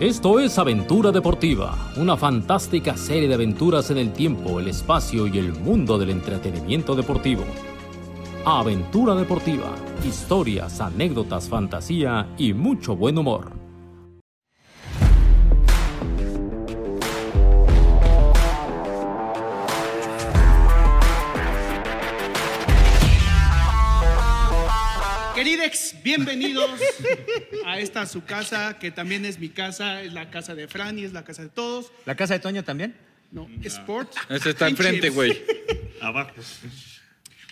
Esto es Aventura Deportiva, una fantástica serie de aventuras en el tiempo, el espacio y el mundo del entretenimiento deportivo. Aventura Deportiva, historias, anécdotas, fantasía y mucho buen humor. Bienvenidos a esta su casa, que también es mi casa, es la casa de Fran y es la casa de todos. ¿La casa de Toño también? No, Sport. Ese está enfrente, güey. Abajo.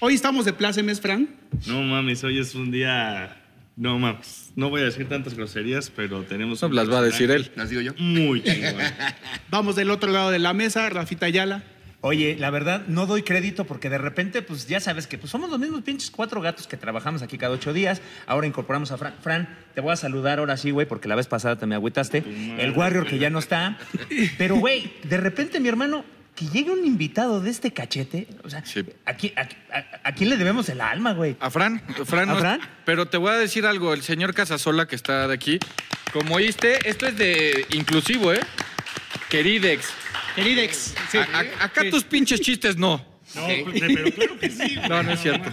Hoy estamos de plácemes, Fran. No mames, hoy es un día. No mames. No voy a decir tantas groserías, pero tenemos. No un las va a decir él. ¿Las digo yo? Muy chingón. Vamos del otro lado de la mesa, Rafita Ayala. Oye, la verdad, no doy crédito porque de repente, pues ya sabes que pues, somos los mismos pinches cuatro gatos que trabajamos aquí cada ocho días. Ahora incorporamos a Fran. Fran, te voy a saludar ahora sí, güey, porque la vez pasada te me agüitaste. El Warrior que ya no está. Pero, güey, de repente, mi hermano, que llegue un invitado de este cachete. O sea, Sí. ¿a, quién, a- a- a quién le debemos el alma, güey? A Fran, Fran, ¿A no- Fran? pero te voy a decir algo, el señor Casasola que está de aquí, como oíste, esto es de inclusivo, ¿eh? Queridex. Queridex. sí. A- a- acá Sí. tus pinches chistes no. No, pero claro que sí. güey. No, no es cierto.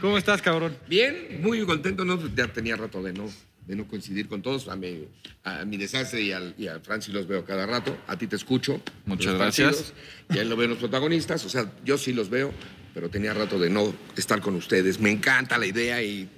¿Cómo estás, cabrón? Bien, muy contento, ¿no? Ya tenía rato de no, de no coincidir con todos. A mi, a mi desastre y, al, y a Francis los veo cada rato. A ti te escucho. Muchas los gracias. partidos, Y a él lo veo en los protagonistas. O sea, yo sí los veo, pero tenía rato de no estar con ustedes. Me encanta la idea y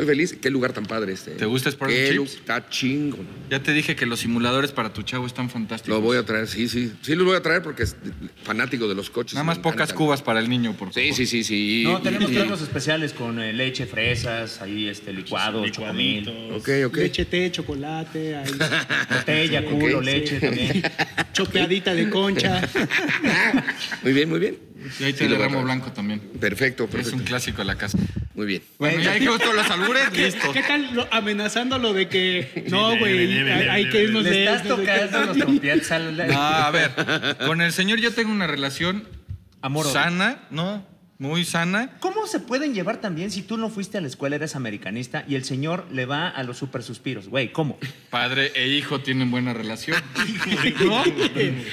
estoy feliz. Qué lugar tan padre este. ¿Te gusta Sport Qué Chips? Está chingón. Ya te dije que los simuladores para tu chavo están fantásticos. Lo voy a traer, sí, sí. Sí, los voy a traer porque es fanático de los coches. Nada más pocas cubas para el niño, por favor. Sí, sí, sí, sí. No, tenemos tragos especiales con eh, leche, fresas, ahí este licuado, chocomil, Licuaditos. Ok, ok. Leche, té, chocolate, ahí, botella, culo, leche también. chopeadita de concha. Muy bien, muy bien. Y ahí te Sí, lo voy a ramo blanco también. Perfecto, Es perfecto. un clásico de la casa. Muy bien. Bueno, ya dijimos todos los albures, listo. ¿Qué tal lo- amenazando lo de que no, güey, hay, que irnos de estás tocando los trompietes al... No, a ver, con el señor yo tengo una relación sana, ¿no? Muy sana. ¿Cómo se pueden llevar también si tú no fuiste a la escuela, eres americanista y el señor le va a los super suspiros? Güey, ¿cómo? Padre e hijo tienen buena relación. ¿No?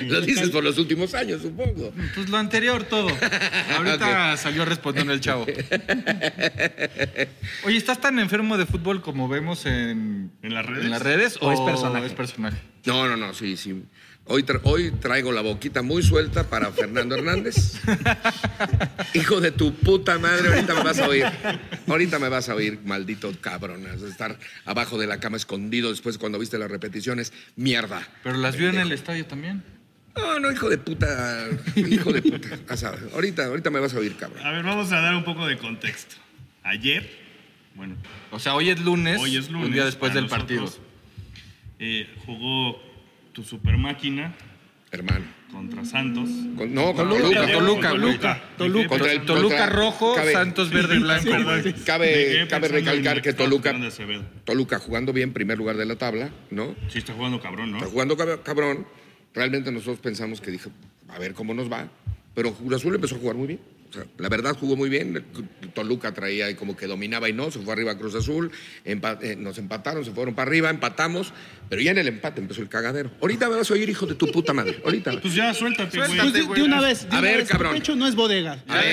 Lo dices por los últimos años, supongo. Pues lo anterior todo. Ahorita salió respondiendo el chavo. Oye, ¿estás tan enfermo de fútbol como vemos en, ¿En las redes? en las redes ¿O es personaje? es personaje? No, no, no, sí, sí. Hoy, tra- hoy traigo la boquita muy suelta para Fernando Hernández. Hijo de tu puta madre, ahorita me vas a oír. Ahorita me vas a oír, maldito cabrón. Estar abajo de la cama escondido después cuando viste las repeticiones. Mierda. Pero las vio en el estadio también. No, no, hijo de puta. Hijo de puta. Ahorita, ahorita me vas a oír, cabrón. A ver, vamos a dar un poco de contexto. Ayer, bueno, O sea, hoy es lunes, hoy es lunes. un día después del partido. eh, jugó tu super máquina Hermano. contra Santos. Con- no, con Toluca, Toluca. Toluca. Toluca. Toluca. Contra el- Toluca contra- rojo, cabe- Santos verde y blanco. Cabe- cabe recalcar que Toluca-. Toluca jugando bien, primer lugar de la tabla, ¿no? Sí, está jugando cabrón, ¿no? Está jugando cab- cabrón. Realmente nosotros pensamos que dije, a ver cómo nos va. Pero Cruz Azul empezó a jugar muy bien. La verdad jugó muy bien. Toluca traía y como que dominaba y no. Se fue arriba Cruz Azul. empa- eh, nos empataron, se fueron para arriba, empatamos. Pero ya en el empate empezó el cagadero. Ahorita me vas a oír, hijo de tu puta madre. Ahorita. Pues ya, suéltate, güey. Pues de, de una vez, de A una ver, vez, cabrón. el pecho no es bodega. A ver,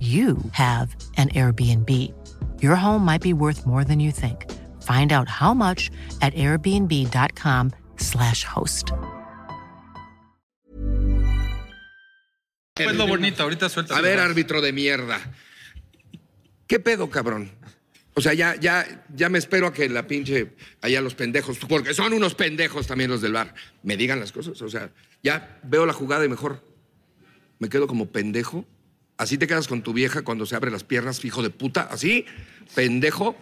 you have an Airbnb. Your home might be worth more than you think. Find out how much at airbnb.com/slash host. Pues lo bonito, ahorita suelta. a ver, árbitro de mierda. ¿Qué pedo, cabrón? O sea, ya, ya, ya me espero a que la pinche, allá los pendejos, porque son unos pendejos también los del bar, me digan las cosas. O sea, ya veo la jugada y mejor me quedo como pendejo. Así te quedas con tu vieja cuando se abre las piernas, hijo de puta, así, pendejo.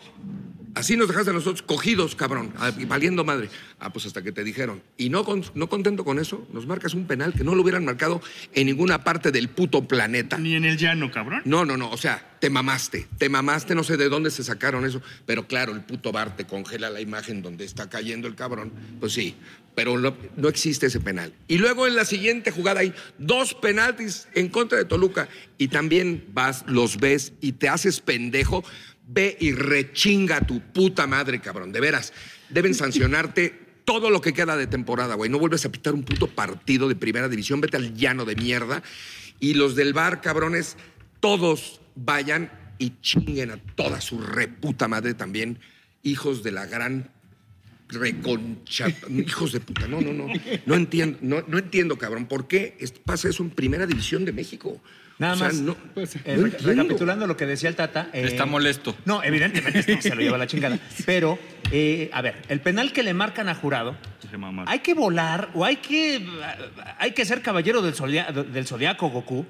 Así nos dejaste a nosotros cogidos, cabrón, ah, valiendo madre. Ah, pues hasta que te dijeron. Y no, con- no contento con eso, nos marcas un penal que no lo hubieran marcado en ninguna parte del puto planeta. Ni en el llano, cabrón. No, no, no, o sea, te mamaste, te mamaste, no sé de dónde se sacaron eso, pero claro, el puto bar te congela la imagen donde está cayendo el cabrón, pues sí, pero no, no existe ese penal. Y luego en la siguiente jugada hay dos penaltis en contra de Toluca y también vas, los ves y te haces pendejo, ve y rechinga a tu puta madre, cabrón, de veras, deben sancionarte. Todo lo que queda de temporada, güey. No vuelves a pitar un puto partido de primera división. Vete al llano de mierda. Y los del bar, cabrones, todos vayan y chinguen a toda su reputa madre también, hijos de la gran reconcha, hijos de puta. No, no, no. No entiendo, no, no entiendo, cabrón. ¿Por qué pasa eso en Primera División de México? Nada O sea, más, no- eh, no re- entiendo. recapitulando lo que decía el Tata. eh, Está molesto. No, evidentemente esto se lo lleva la chingada. Pero, eh, a ver, el penal que le marcan a jurado, hay que volar o hay que, hay que ser caballero del, zodia- del zodiaco Goku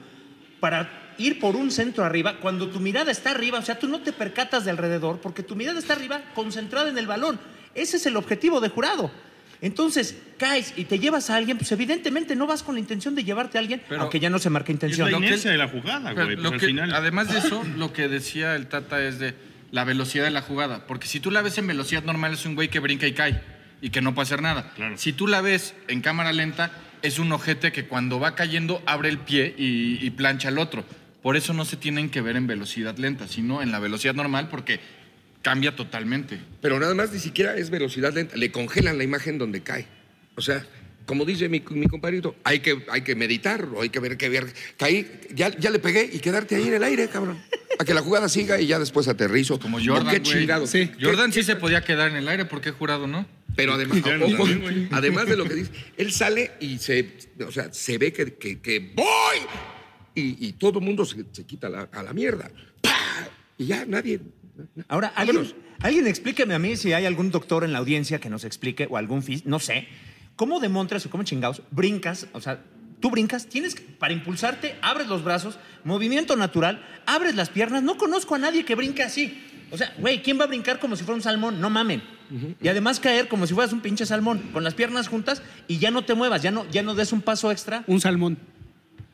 para ir por un centro arriba cuando tu mirada está arriba. O sea, tú no te percatas de alrededor porque tu mirada está arriba concentrada en el balón. Ese es el objetivo de jurado. Entonces, caes y te llevas a alguien, pues evidentemente no vas con la intención de llevarte a alguien, Pero- aunque ya no se marca Es intención. la Lo que- inercia de la jugada, Pero güey. Pues al que- final. Además de eso, lo que decía el Tata es de la velocidad de la jugada. Porque si tú la ves en velocidad normal, es un güey que brinca y cae y que no puede hacer nada. Claro. Si tú la ves en cámara lenta, es un ojete que cuando va cayendo abre el pie y, y plancha al otro. Por eso no se tienen que ver en velocidad lenta, sino en la velocidad normal, porque cambia totalmente. Pero nada más ni siquiera es velocidad lenta. Le congelan la imagen donde cae. O sea, como dice mi, mi compadrito, hay que, hay que meditar o hay que ver que ver. Caí, ya, ya le pegué y quedarte ahí en el aire, cabrón. A que la jugada siga y ya después aterrizo. Como ¿Por Jordan, qué chingado? Sí. Jordan sí se podía quedar en el aire, ¿por qué jurado no? Pero además, ojo, además de lo que dice, él sale y se, o sea, se ve que, que, que voy y, y todo el mundo se, se quita la- a la mierda. ¡Pah! Y ya nadie. Ahora, ¿alguien, explíqueme a mí si hay algún doctor en la audiencia que nos explique, o algún fis, no sé, ¿cómo demontras o cómo chingados brincas? O sea, tú brincas, tienes que, para impulsarte, abres los brazos, movimiento natural, abres las piernas. No conozco a nadie que brinque así. O sea, güey, ¿quién va a brincar como si fuera un salmón? No mamen. Y además caer como si fueras un pinche salmón, con las piernas juntas y ya no te muevas, ya no, ya no des un paso extra. Un salmón.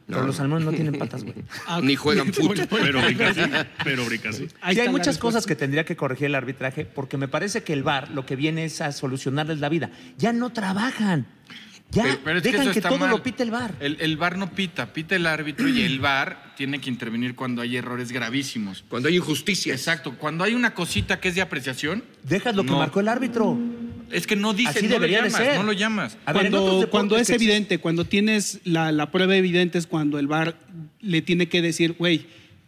Pero los salmones no tienen patas, güey. Ni juegan fútbol. Pero brinca así. Pero brinca. Ahí Sí, hay muchas cosas que tendría que corregir el arbitraje porque me parece que el VAR lo que viene es a solucionarles la vida. Ya no trabajan. Ya Pero- pero es que dejan eso que, está todo mal. lo pite el VAR. El, el VAR no pita, pita el árbitro y el VAR tiene que intervenir cuando hay errores gravísimos. Cuando hay injusticias. Exacto, cuando hay una cosita que es de apreciación, Dejas lo que marcó el árbitro. Es que no dice, Así no debería lo de llamas, ser. no lo llamas. A ver, Cuando, deportes cuando es que evidente, cuando tienes la, la prueba evidente es cuando el VAR le tiene que decir, güey,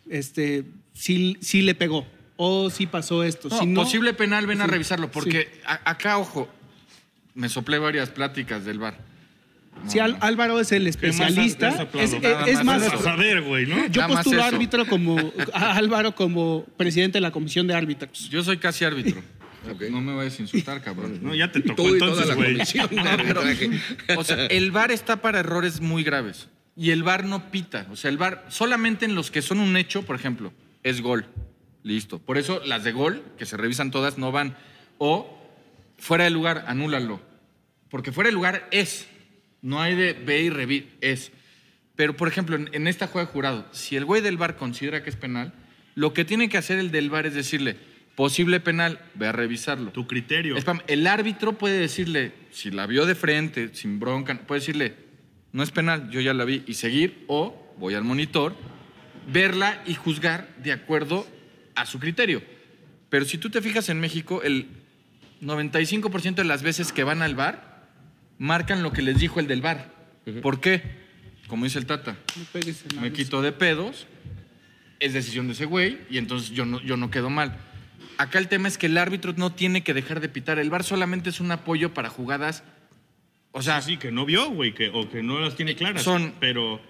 este, sí, sí le pegó o sí pasó esto. No, si no, posible penal, ven a revisarlo, porque a- acá, ojo, me soplé varias pláticas del VAR. si Al- Álvaro es el especialista, es, es- Nada es más más, ver, güey, ¿no? yo Nada postulo árbitro como a Álvaro como presidente de la comisión de árbitros. Yo soy casi árbitro. No me vayas a insultar, cabrón. No, ya te tocó Tú y toda entonces, güey. O sea, el VAR está para errores muy graves. Y el VAR no pita. O sea, el VAR solamente en los que son un hecho, por ejemplo, es gol. Listo. Por eso las de gol, que se revisan todas, no van. O fuera de lugar, anúlalo. Porque fuera de lugar es. No hay de ve y revi, es. Pero, por ejemplo, en, en esta juega de jurado, si el güey del VAR considera que es penal, lo que tiene que hacer el del VAR es decirle, posible penal, ve a revisarlo. Tu criterio. El árbitro puede decirle, si la vio de frente, sin bronca, puede decirle, no es penal, yo ya la vi, y seguir, o voy al monitor, verla y juzgar de acuerdo a su criterio. Pero si tú te fijas en México, el 95% de las veces que van al bar, marcan lo que les dijo el del bar. ¿Por qué? Como dice el Tata, me mesa. quito de pedos, es decisión de ese güey y entonces yo no, yo no quedo mal. Acá el tema es que el árbitro no tiene que dejar de pitar. El VAR solamente es un apoyo para jugadas, o sea, Sí, que no vio, güey, que, o que no las tiene claras. Son- Pero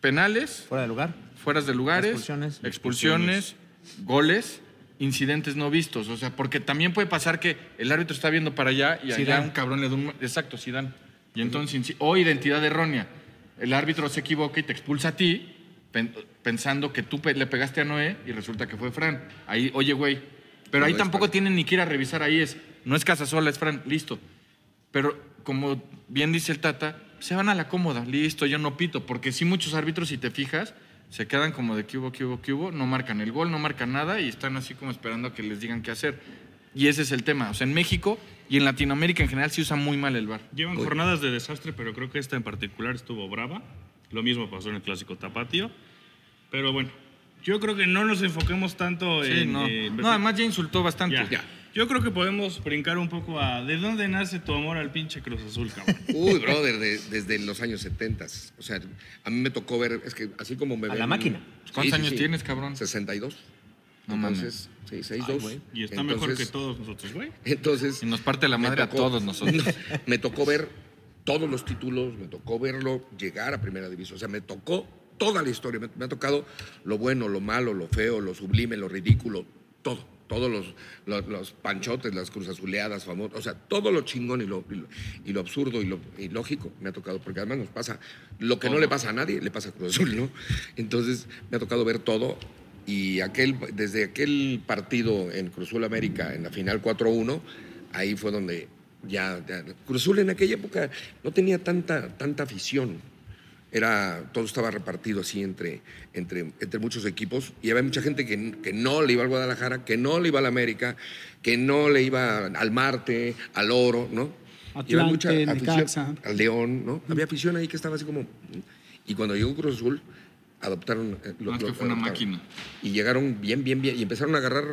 penales, Fuera de lugar. fueras de lugares, Expulsiones. expulsiones, goles, incidentes no vistos. O sea, porque también puede pasar que el árbitro está viendo para allá y allá Zidane. un cabrón le da un... Exacto, Zidane. Y entonces, o identidad errónea. El árbitro se equivoca y te expulsa a ti pen- pensando que tú le pegaste a Noé y resulta que fue Fran. Ahí, oye, güey, Pero ahí No tampoco tienen ni que ir a revisar. Ahí es, no es Casasola, es Fran, listo. Pero como bien dice el Tata, se van a la cómoda, listo, yo no pito. Porque sí muchos árbitros, si te fijas, se quedan como de que hubo, que hubo, que hubo, no marcan el gol, no marcan nada y están así como esperando a que les digan qué hacer. Y ese es el tema. O sea, en México y en Latinoamérica en general se usa muy mal el bar. Llevan jornadas de desastre, pero creo que esta en particular estuvo brava. Lo mismo pasó en el clásico Tapatío. Pero bueno, yo creo que no nos enfoquemos tanto Sí, en. no. eh, no, además ya insultó bastante. Ya. Yo creo que podemos brincar un poco a de dónde nace tu amor al pinche Cruz Azul, cabrón. Uy, brother, de- desde los años 70. O sea, a mí me tocó ver, es que así como me A ven- la máquina. ¿Cuántos años tienes, cabrón? 62. No Entonces, sí, 62. Y está mejor que todos nosotros, güey. Entonces. Y nos parte la madre a todos nosotros. me tocó ver todos los títulos, me tocó verlo llegar a primera división. O sea, me tocó toda la historia. Me, me ha tocado lo bueno, lo malo, lo feo, lo sublime, lo ridículo, todo. Todos los, los, los panchotes, las cruzazuleadas famosas, o sea, todo lo chingón y lo, y lo, y lo absurdo y lo ilógico me ha tocado, porque además nos pasa lo que no le pasa a nadie, le pasa a Cruz Azul, ¿no? Entonces me ha tocado ver todo y aquel, desde aquel partido en Cruz Azul América, en la final 4-1, ahí fue donde ya, ya- Cruz Azul en aquella época no tenía tanta, tanta afición. Era, todo estaba repartido así entre, entre, entre muchos equipos y había mucha gente que, que no le iba al Guadalajara, que no le iba al América, que no le iba al Marte, al Oro, ¿no? Y había afición, Necaxa. al León, ¿no? Había afición ahí que estaba así como... Y cuando llegó Cruz Azul, adoptaron... eh, No, es que fue una máquina. Y llegaron bien, bien, bien, y empezaron a agarrar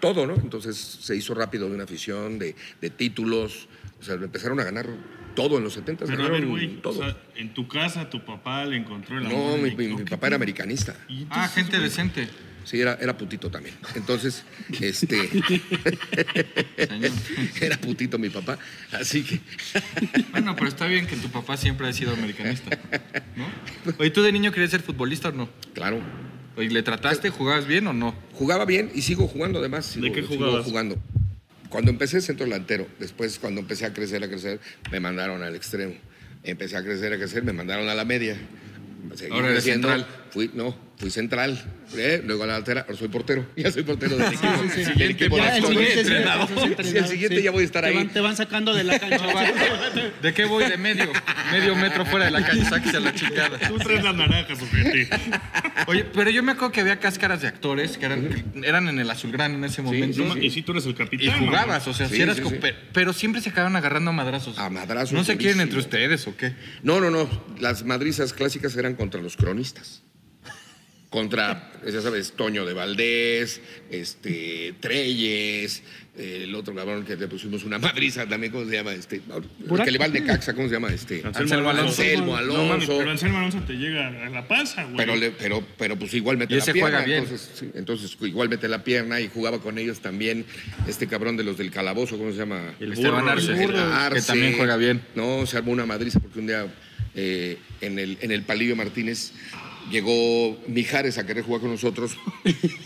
todo, ¿no? Entonces se hizo rápido de una afición, de, de títulos, o sea, empezaron a ganar todo en los 70, Pero a ver, güey, o todo. sea, en tu casa tu papá le encontró el amor. no, mi, güey. mi- mi ¿Qué papá era americanista. Entonces, Ah, gente güey, decente. Sí, era, era putito también. Entonces, este. Señor. era putito mi papá. Así que. Bueno, pero está bien que tu papá siempre ha sido americanista. ¿No? Oye, ¿tú de niño querías ser futbolista o no? Claro. Oye, ¿le trataste? ¿Jugabas bien o no? Jugaba bien y sigo jugando además. sigo- ¿De qué sigo jugabas? jugando. Cuando empecé centro delantero, después cuando empecé a crecer, a crecer, me mandaron al extremo. Empecé a crecer, a crecer, me mandaron a la media. Seguí Ahora creciendo. central. Fui, no, fui central. eh, luego a la delantera, ahora soy portero. Ya soy portero del equipo. sí, sí. del equipo Ya, de el siguiente, sí, entrenador. Sí, el siguiente sí. ya voy a estar Te ahí. van- te van sacando de la cancha. ¿De qué voy? De medio. Medio metro fuera de la calle, sáquese a la chingada. Tú traes las naranjas, ojete. Oye, pero yo me acuerdo que había cáscaras de actores que eran, que eran en el azulgrana en ese momento. Y si tú eres el capitán. Y jugabas, o sea, Sí, si eras sí, sí. pero siempre se acaban agarrando a madrazos. A madrazos, ¿No se quieren entre ustedes o qué? No, no, no. Las madrizas clásicas eran contra los cronistas. Contra, ya sabes, Toño de Valdés, este, Treyes, el otro cabrón que le pusimos una madriza también, ¿cómo se llama? Este, el que le va al Necaxa, ¿cómo se llama? Este, Anselmo Alonso. Anselmo No mames, pero Anselmo Alonso te llega a la panza, güey. Pero, le- pero, pero pues igual mete Y la ese pierna. juega bien. Entonces, sí, entonces igual mete la pierna y jugaba con ellos también este cabrón de los del calabozo, ¿cómo se llama? El Esteban. Arce, El Arce. que también juega bien. No, se armó una madriza porque un día eh, en, el, en el Palillo Martínez llegó Mijares a querer jugar con nosotros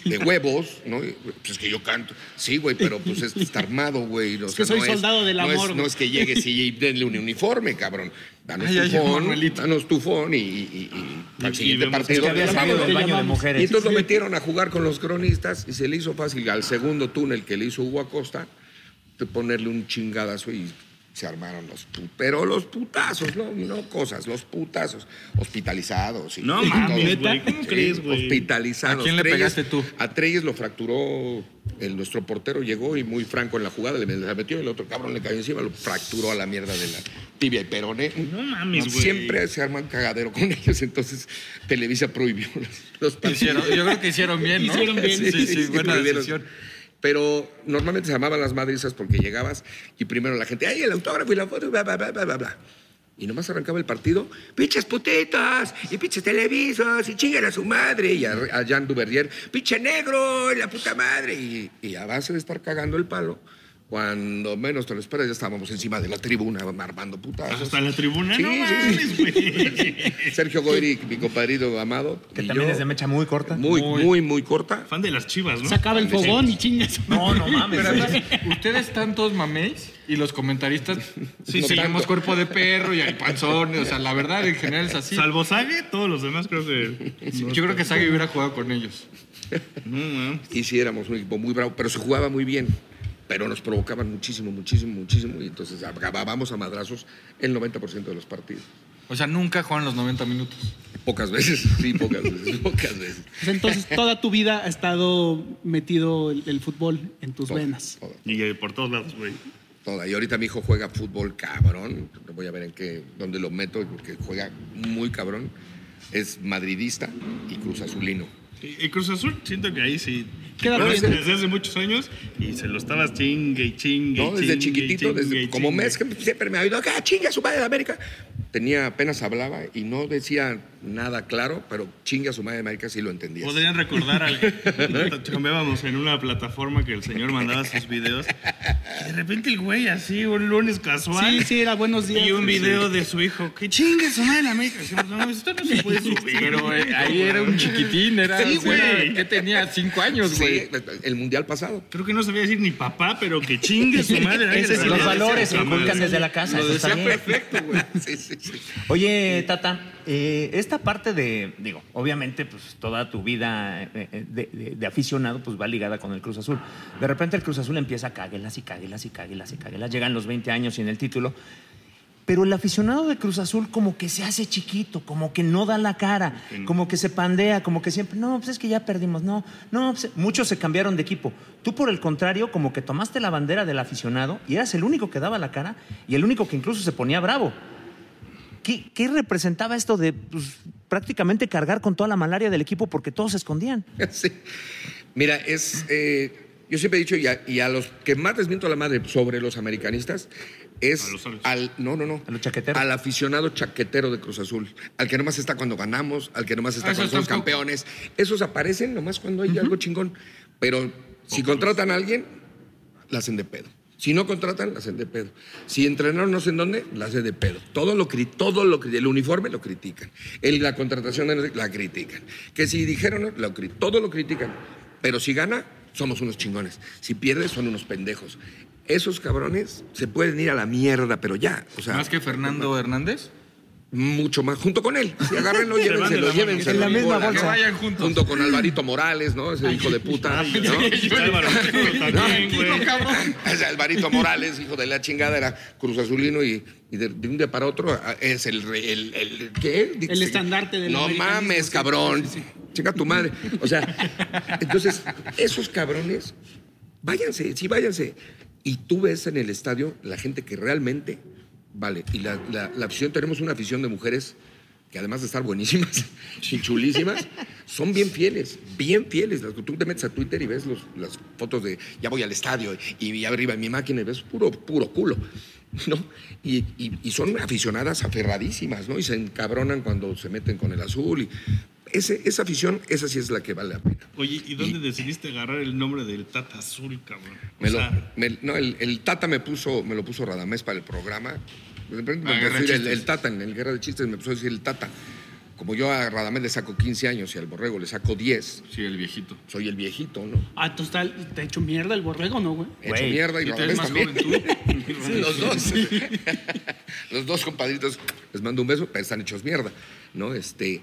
de huevos, ¿no? Pues es que yo canto. Sí, güey, pero pues es- está armado, güey. o Es que sea, soy soldado del no amor, Es, no es que llegues y denle un uniforme, cabrón. Danos Ay, Manuelito. danos tufón y, y, y- y al siguiente partido Es que había le salido vamos. del baño de llamamos. Y entonces lo metieron a jugar con los cronistas y se le hizo fácil al segundo túnel que le hizo Hugo Acosta de ponerle un chingadazo y se armaron los pero los putazos, no, no cosas, los putazos, hospitalizados. Y, No y mames, güey, ¿cómo crees, güey? Hospitalizados. ¿A quién le Treyes- pegaste tú? A Treyes lo fracturó, el, nuestro portero llegó y muy franco en la jugada, le metió y el otro cabrón le cayó encima, lo fracturó a la mierda de la tibia y peroné. No mames, güey. Siempre se arman cagadero con ellos, entonces Televisa prohibió los, los partidos. Hicieron- yo creo que hicieron bien, ¿no? Hicieron bien. Sí, sí, buena prohibieron. Pero normalmente se llamaban las madrizas porque llegabas y primero la gente, ¡ay, el autógrafo y la foto! Bla, bla, bla, bla, bla. Y nomás arrancaba el partido, ¡pinches putitos! Y pinches televisos, y chinguen a su madre. Y a, a Jean Duverdier, ¡pinche negro! y la puta madre! Y, y a base de estar cagando el palo, cuando menos te lo esperas, ya estábamos encima de la tribuna armando putazos. Hasta en la tribuna, Sí, no sí, mames, güey. Sergio Goyri, mi compadrito amado. Que y también yo, es de mecha muy corta. Muy, muy, muy corta. Fan de las chivas, ¿no? Sacaba el fogón y chingas. No, no mames. Pero además, ustedes están todos mameis y los comentaristas sí No seguimos cuerpo de perro y hay panzones. O sea, la verdad en general es así. Salvo Sague, todos los demás creo que. Sí, Yo creo que Sagi hubiera jugado con ellos. No, man. Y sí, éramos un equipo muy bravo, pero se jugaba muy bien. Pero nos provocaban muchísimo, muchísimo, muchísimo. Y entonces acabábamos a madrazos el 90% de los partidos. O sea, nunca juegan los 90 minutos. Pocas veces, sí, pocas veces, pocas veces. Entonces, toda tu vida ha estado metido el, el fútbol en tus Toda, venas. toda, Y eh, por todos lados, güey. toda. Y ahorita mi hijo juega fútbol cabrón. Voy a ver en qué, dónde lo meto, porque juega muy cabrón. Es madridista y cruz azulino. Y, y Cruz Azul, siento que ahí sí. Desde hace muchos años y se lo estabas chingue y chingue. y No, desde chingue chiquitito, chingue desde como chingue. mes que siempre me ha oído, acá chinga su madre de América. Tenía, apenas hablaba y no decía nada claro, pero chinga su madre de América sí lo entendía. Podrían recordar al. Cambiábamos en una plataforma que el señor mandaba sus videos. Y de repente el güey así, un lunes casual. Sí, sí, era buenos días. Y un video de su hijo. Que chingue su madre la América. Decimos, no, esto no se puede subir. Pero eh, ahí era un chiquitín, era. Sí, güey. que tenía cinco años, Sí, güey. el mundial pasado. Creo que no sabía decir ni papá, pero que chingue su madre. Ese es- los valores se inculcan desde la casa. Lo eso está decía perfecto, güey. Sí, sí, sí. Oye, Tata, eh, esta parte de, digo, obviamente, pues toda tu vida eh, eh, de, de- de aficionado, pues va ligada con el Cruz Azul. De repente el Cruz Azul empieza a cáguelas y cáguelas y cáguelas y cáguelas. Llegan los 20 años sin el título. Pero el aficionado de Cruz Azul como que se hace chiquito, como que no da la cara, como que se pandea, como que siempre, no, pues es que ya perdimos, no, no, pues, muchos se cambiaron de equipo. Tú por el contrario, como que tomaste la bandera del aficionado y eras el único que daba la cara y el único que incluso se ponía bravo. ¿Qué, qué representaba esto de pues, prácticamente cargar con toda la malaria del equipo porque todos se escondían? Sí. Mira, es. eh, yo siempre he dicho, y a, y a los que más les miento la madre sobre los americanistas, es A los al. No, no, no. A los chaqueteros. Al aficionado chaquetero de Cruz Azul. Al que nomás está cuando ganamos, al que nomás está Ah, cuando somos campeones. Esos aparecen nomás cuando hay algo chingón. Pero si contratan a alguien, la hacen de pedo. Si no contratan, la hacen de pedo. Si entrenaron no sé en dónde, la hacen de pedo. Todo lo todo lo el uniforme lo critican. El, la contratación de- la critican. Que si dijeron, lo todo lo critican. Pero si gana, somos unos chingones. Si pierde, son unos pendejos. Esos cabrones se pueden ir a la mierda, pero ya. O sea, Más que Fernando Hernández. Mucho más. Junto con él. Si agárrenlo, llévenselo, llévenselo. En la misma bola, bolsa. Que vayan juntos. Junto con Alvarito Morales, ¿no? Ese hijo de puta. ¿no? Álvaro Alvarito Morales, hijo de la chingada, era Cruz Azulino y, y de, de un día para otro ah, es el, el, el ¿qué? El estandarte del No mames, cabrón. sí, sí. Chinga tu madre. O sea, entonces, esos cabrones, váyanse, sí, váyanse. Y tú ves en el estadio la gente que realmente vale. Y la, la- afición, tenemos una afición de mujeres que además de estar buenísimas y chulísimas, son bien fieles, bien fieles. Tú te metes a Twitter y ves las fotos de ya voy al estadio y, y arriba en mi máquina y ves puro, puro culo. ¿no? Y, y- y son aficionadas aferradísimas, ¿no? Y se encabronan cuando se meten con el azul. Y ese, esa afición, esa sí es la que vale la pena. Oye, ¿y dónde decidiste agarrar el nombre del Tata Azul, cabrón? O Me lo- sea, me- no, el, el Tata me puso, me lo puso Radamés para el programa. De repente me Ah, empezó a decir el, Tata, en el Guerra de Chistes me empezó a decir el Tata. Como yo a Radamés le saco 15 años y al Borrego le saco 10, Sí, el viejito. soy el viejito, ¿no? Ah, tú está, te ha hecho mierda el borrego, ¿no, güey? He hecho Güey, mierda y ¿Y Radamés más también. joven tú? Los dos. Los dos compadritos, les mando un beso, pero están hechos mierda, ¿no? Este,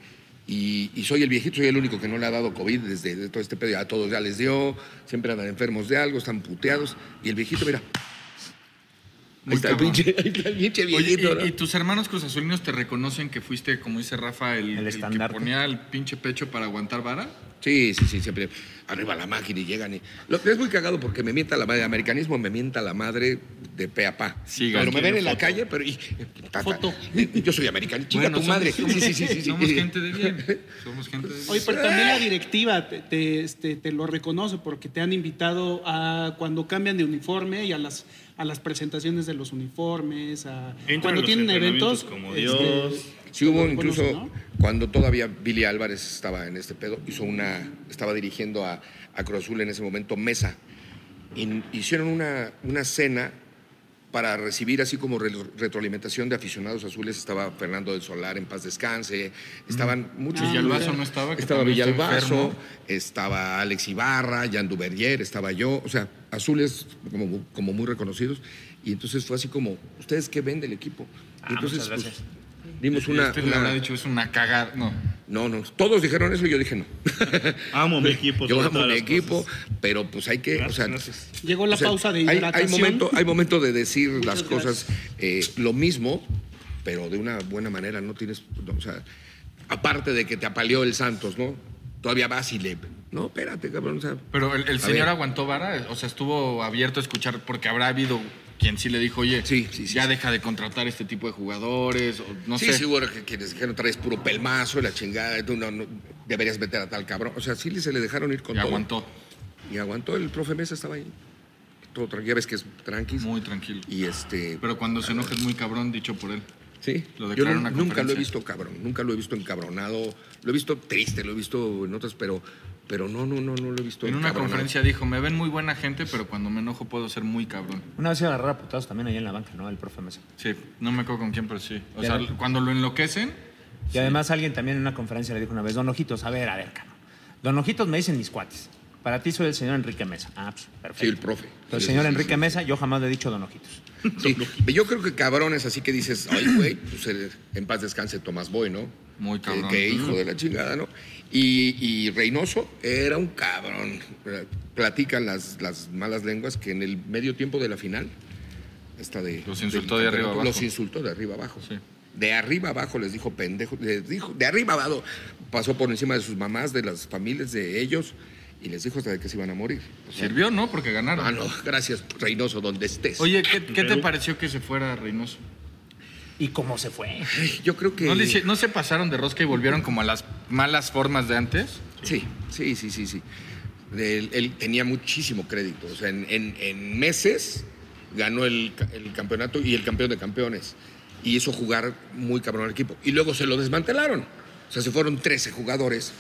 y, y soy el viejito, soy el único que no le ha dado COVID desde de todo este pedo. Ya a todos ya les dio, siempre andan enfermos de algo, están puteados. Y el viejito, mira. Ahí está, el pinche, ahí está el pinche Oye, viejito, y, ¿no? y tus hermanos cruzazulinos te reconocen que fuiste, como dice Rafa, el, El el que ponía el pinche pecho para aguantar vara? Sí, sí, sí, siempre arriba la máquina y llegan y... Lo que es muy cagado porque me mienta la madre, el americanismo me mienta la madre de pe a pa. Sí, pero me ven en la foto. calle, pero... y- tata, Foto. Yo soy americano, chinga Bueno, tu somos- madre. somos- Sí, sí, sí, sí, sí. Somos gente de bien. Somos gente de bien. Oye, pero también la directiva te, te, este, te lo reconoce porque te han invitado a cuando cambian de uniforme y a las, a las presentaciones de los uniformes, a Entran cuando los tienen eventos. como este, Dios. Sí hubo incluso cuando todavía Billy Álvarez estaba en este pedo, hizo una, estaba dirigiendo a, a Cruz Azul en ese momento Mesa. Y hicieron una, una cena para recibir así como re- retroalimentación de aficionados azules. Estaba Fernando del Solar en paz descanse, estaban muchos. Ah, Villalbazo no estaba. que Estaba Villalbazo, estaba Alex Ibarra, Jan Duvergier, estaba yo, o sea, azules como, como muy reconocidos. Y entonces fue así como, ¿ustedes qué ven del equipo? Y Ah, entonces muchas pues, dimos Y una... este le una- habrá dicho, es una cagada. No. No, no, todos dijeron eso y yo dije no. Amo mi equipo. Yo amo mi equipo, cosas. pero pues hay que, o Gracias, sea, gracias. Llegó la o sea, pausa de hay- Hay, momento, hay momento de decir las cosas eh, lo mismo, pero de una buena manera. No tienes, no, o sea, aparte de que te apaleó el Santos, ¿no? Todavía vas y le, no, espérate, cabrón. O sea, Pero el, señor ver. aguantó vara, o sea, estuvo abierto a escuchar, porque habrá habido quien sí le dijo, oye, Sí, sí, sí, ya sí. deja de contratar este tipo de jugadores, o no sí, sé. seguro que quienes no traes puro pelmazo, la chingada, tú no, no- deberías meter a tal cabrón. O sea, sí se le dejaron ir con y todo. aguantó, Y aguantó, el profe Mesa estaba ahí. Todo tranquilo, ya ves que es tranqui. muy tranquilo. Y este. Pero cuando se enoja es muy cabrón, dicho por él. Sí, Lo yo una nunca lo he visto cabrón, nunca lo he visto encabronado, lo he visto triste, lo he visto en otras, pero, pero no, no, no, no lo he visto En una conferencia dijo, me ven muy buena gente, pero cuando me enojo puedo ser muy cabrón. Una vez se agarró a putados también ahí en la banca, ¿no? El profe Mesa. Sí, no me acuerdo con quién, pero sí. O sea, cuando lo enloquecen, Y además alguien también en una conferencia le dijo una vez, Don Ojitos, a ver, a ver, cabrón. Don Ojitos me dicen mis cuates. Para ti soy el señor Enrique Mesa. Ah, pues, perfecto. Sí, el profe. El Sí, señor sí, Enrique sí. Mesa, yo jamás le he dicho Don Ojitos. Sí, yo creo que cabrones así que dices, ay, güey, pues en paz descanse Tomás Boy, ¿no? Muy cabrón. Que, hijo de la chingada, ¿no? Y, y Reynoso era un cabrón. Platican las, las malas lenguas que en el medio tiempo de la final, esta de. Los insultó del de arriba campeonato, abajo. Los insultó de arriba abajo. Sí. De arriba abajo les dijo pendejo, les dijo, de arriba abajo pasó por encima de sus mamás, de las familias de ellos, y les dijo hasta de que se iban a morir. O sea, sirvió, ¿no? Porque ganaron. Ah, no, gracias, Reynoso, donde estés. Oye, ¿qué, qué te pareció que se fuera Reynoso? ¿Y cómo se fue? Ay, yo creo que. ¿No, le ¿No se pasaron de rosca y volvieron como a las malas formas de antes? Sí, sí, sí, sí, sí. Él, él tenía muchísimo crédito. O sea, en, en- en meses ganó el, el campeonato y el campeón de campeones. Y hizo jugar muy cabrón al equipo. Y luego se lo desmantelaron. O sea, se fueron 13 jugadores.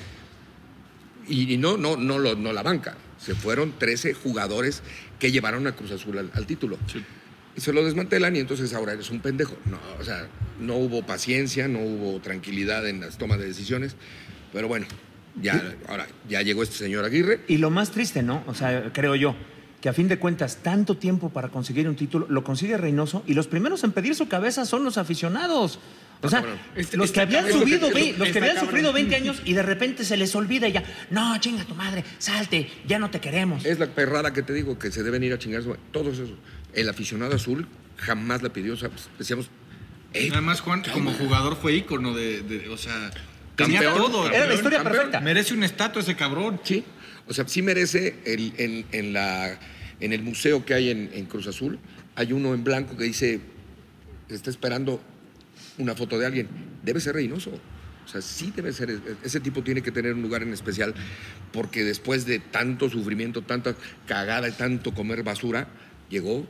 Y, y no, no, no, lo- no la banca. Se fueron 13 jugadores que llevaron a Cruz Azul al, al título. Y se lo desmantelan y entonces ahora eres un pendejo. No, o sea, no hubo paciencia, no hubo tranquilidad en las tomas de decisiones. Pero bueno, ya, ahora ya llegó este señor Aguirre. Y lo más triste, ¿no? O sea, creo yo, que a fin de cuentas, tanto tiempo para conseguir un título, lo consigue Reynoso y los primeros en pedir su cabeza son los aficionados. O sea, cabrón. Este- los está que habían subido, ve- los que habían cabrón. sufrido 20 años y de repente se les olvida y ya, no, chinga tu madre, salte, ya no te queremos. Es la perrada que te digo, que se deben ir a chingar. Todos esos. El aficionado azul jamás la pidió. O sea, pues, decíamos, "Ey, Además, Juan, como jugador fue ícono de, de- o sea, tenía Campeón, todo. Era la historia campeón. perfecta. Merece un estatua ese cabrón. Sí, o sea, sí merece el- en, en la, en el museo que hay en, en Cruz Azul, hay uno en blanco que dice, está esperando una foto de alguien. Debe ser Reynoso. O sea, sí debe ser, e, ese tipo tiene que tener un lugar en especial, porque después de tanto sufrimiento, tanta cagada y tanto comer basura, llegó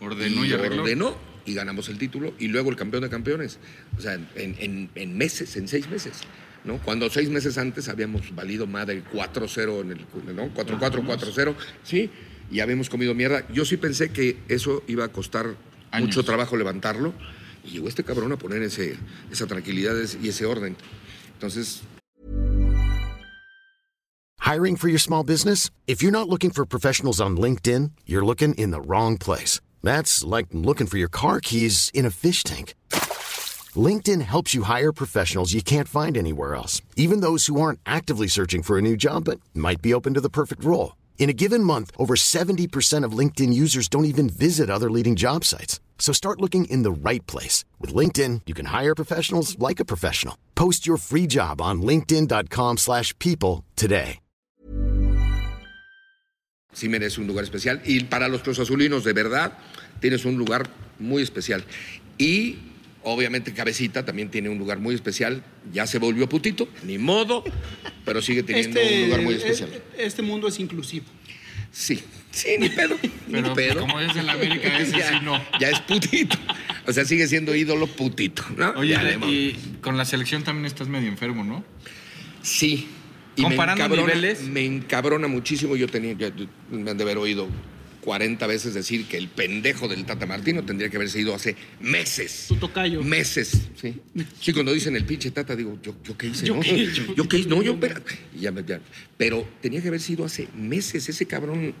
Ordenó y, y arregló. ordenó y ganamos el título y luego el campeón de campeones. O sea, en, en- en meses, en seis meses. ¿no? Cuando seis meses antes habíamos valido madre 4-0 en el ¿no? 4-4, 4-0, sí, y habíamos comido mierda. Yo sí pensé que eso iba a costar Años. mucho trabajo levantarlo y llegó este cabrón a poner ese, esa tranquilidad y ese orden. Entonces, Hiring for your small business? If you're not looking for professionals on LinkedIn, you're looking in the wrong place. That's like looking for your car keys in a fish tank. LinkedIn helps you hire professionals you can't find anywhere else, even those who aren't actively searching for a new job but might be open to the perfect role. In a given month, over 70% of LinkedIn users don't even visit other leading job sites. So start looking in the right place. With LinkedIn, you can hire professionals like a professional. Post your free job on linkedin.com/people slash people today. sí merece un lugar especial. Y para los Cruz Azulinos, de verdad, tienes un lugar muy especial. Y obviamente Cabecita también tiene un lugar muy especial. Ya se volvió putito, ni modo, pero sigue teniendo un lugar muy especial. Este, este mundo es inclusivo. Sí, sí, ni pedo. ni Pero pedo. como es de la América, ese ya, sí no. Ya es putito. O sea, sigue siendo ídolo putito, ¿no? Oye, Ya y con la selección también estás medio enfermo, ¿no? Sí. Comparando me encabrona, niveles. Me encabrona muchísimo. Yo tenía, yo- me han de haber oído 40 veces decir que el pendejo del Tata Martino tendría que haber sido hace meses. Tu tocayo. Meses, sí. Sí, cuando dicen el pinche Tata, digo, ¿yo, yo qué hice? ¿Yo no? qué? ¿Yo ¿Yo qué hice? No, yo, espera. Y ya, ya. Pero tenía que haber sido hace meses. Ese cabrón,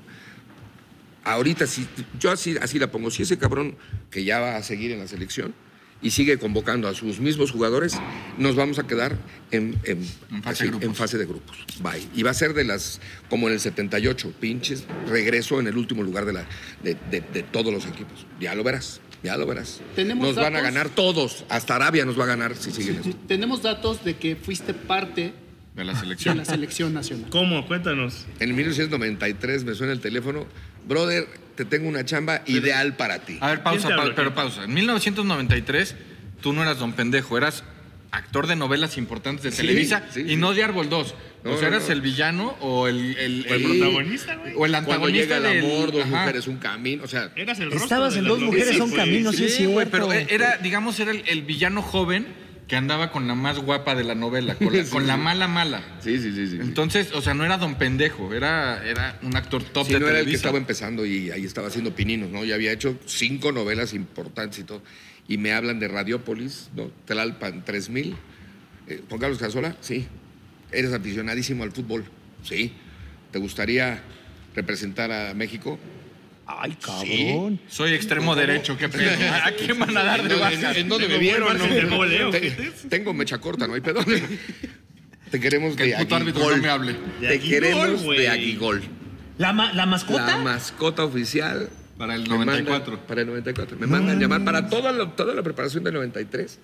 ahorita sí, yo así, así la pongo. Si ese cabrón que ya va a seguir en la selección, y sigue convocando a sus mismos jugadores, nos vamos a quedar en, en- En fase de así, grupos. en fase de grupos. Bye. Y va a ser de las, como en el 78, pinches, regreso en el último lugar de, la, de, de- de todos los equipos. Ya lo verás, ya lo verás. Tenemos nos van a datos. ganar todos, hasta Arabia nos va a ganar si siguen esto. Tenemos datos de que fuiste parte De la de selección. la selección nacional. ¿Cómo? Cuéntanos. En 1993 me suena el teléfono, brother, te tengo una chamba ideal para ti. A ver, pausa, ¿Quién te pa- pero pausa. En 1993, tú no eras don pendejo, eras actor de novelas importantes de Televisa sí, y sí. no de Árbol 2. No, o sea, eras no. el villano o el, el, O el el- protagonista, güey. O el Cuando antagonista llega el del- amor, dos Ajá. mujeres, un camino, o sea, Eras el rostro Estabas en Dos Mujeres, un camino, sí, es Sí, güey, pero era, digamos, era el, el villano joven que andaba con la más guapa de la novela, con la, Sí, con la mala mala. sí, sí, sí. sí. Entonces, o sea, no era don pendejo, era, era un actor top Sí, de no era el que Televisa. estaba empezando y ahí estaba haciendo pininos, ¿no? Ya había hecho cinco novelas importantes y todo. Y me hablan de Radiópolis, ¿no? Tlalpan 3000. Eh, Juan Carlos Casola, sí. ¿Eres aficionadísimo al fútbol? Sí. ¿Te gustaría representar a México? Ay, cabrón. Soy extremo derecho, qué pedo. ¿A quién van a dar de ¿En, baja? en- dónde me Tengo vieron? no? de tengo mecha corta, no hay pedo. Te queremos Que de el puto árbitro Aguigol. no me hable. De Te Aguigol, queremos de Aguigol. ¿La, ma- la mascota? La mascota oficial. Para el Me mandan- 94. para el 94. Me mandan llamar para toda la, toda la preparación del 93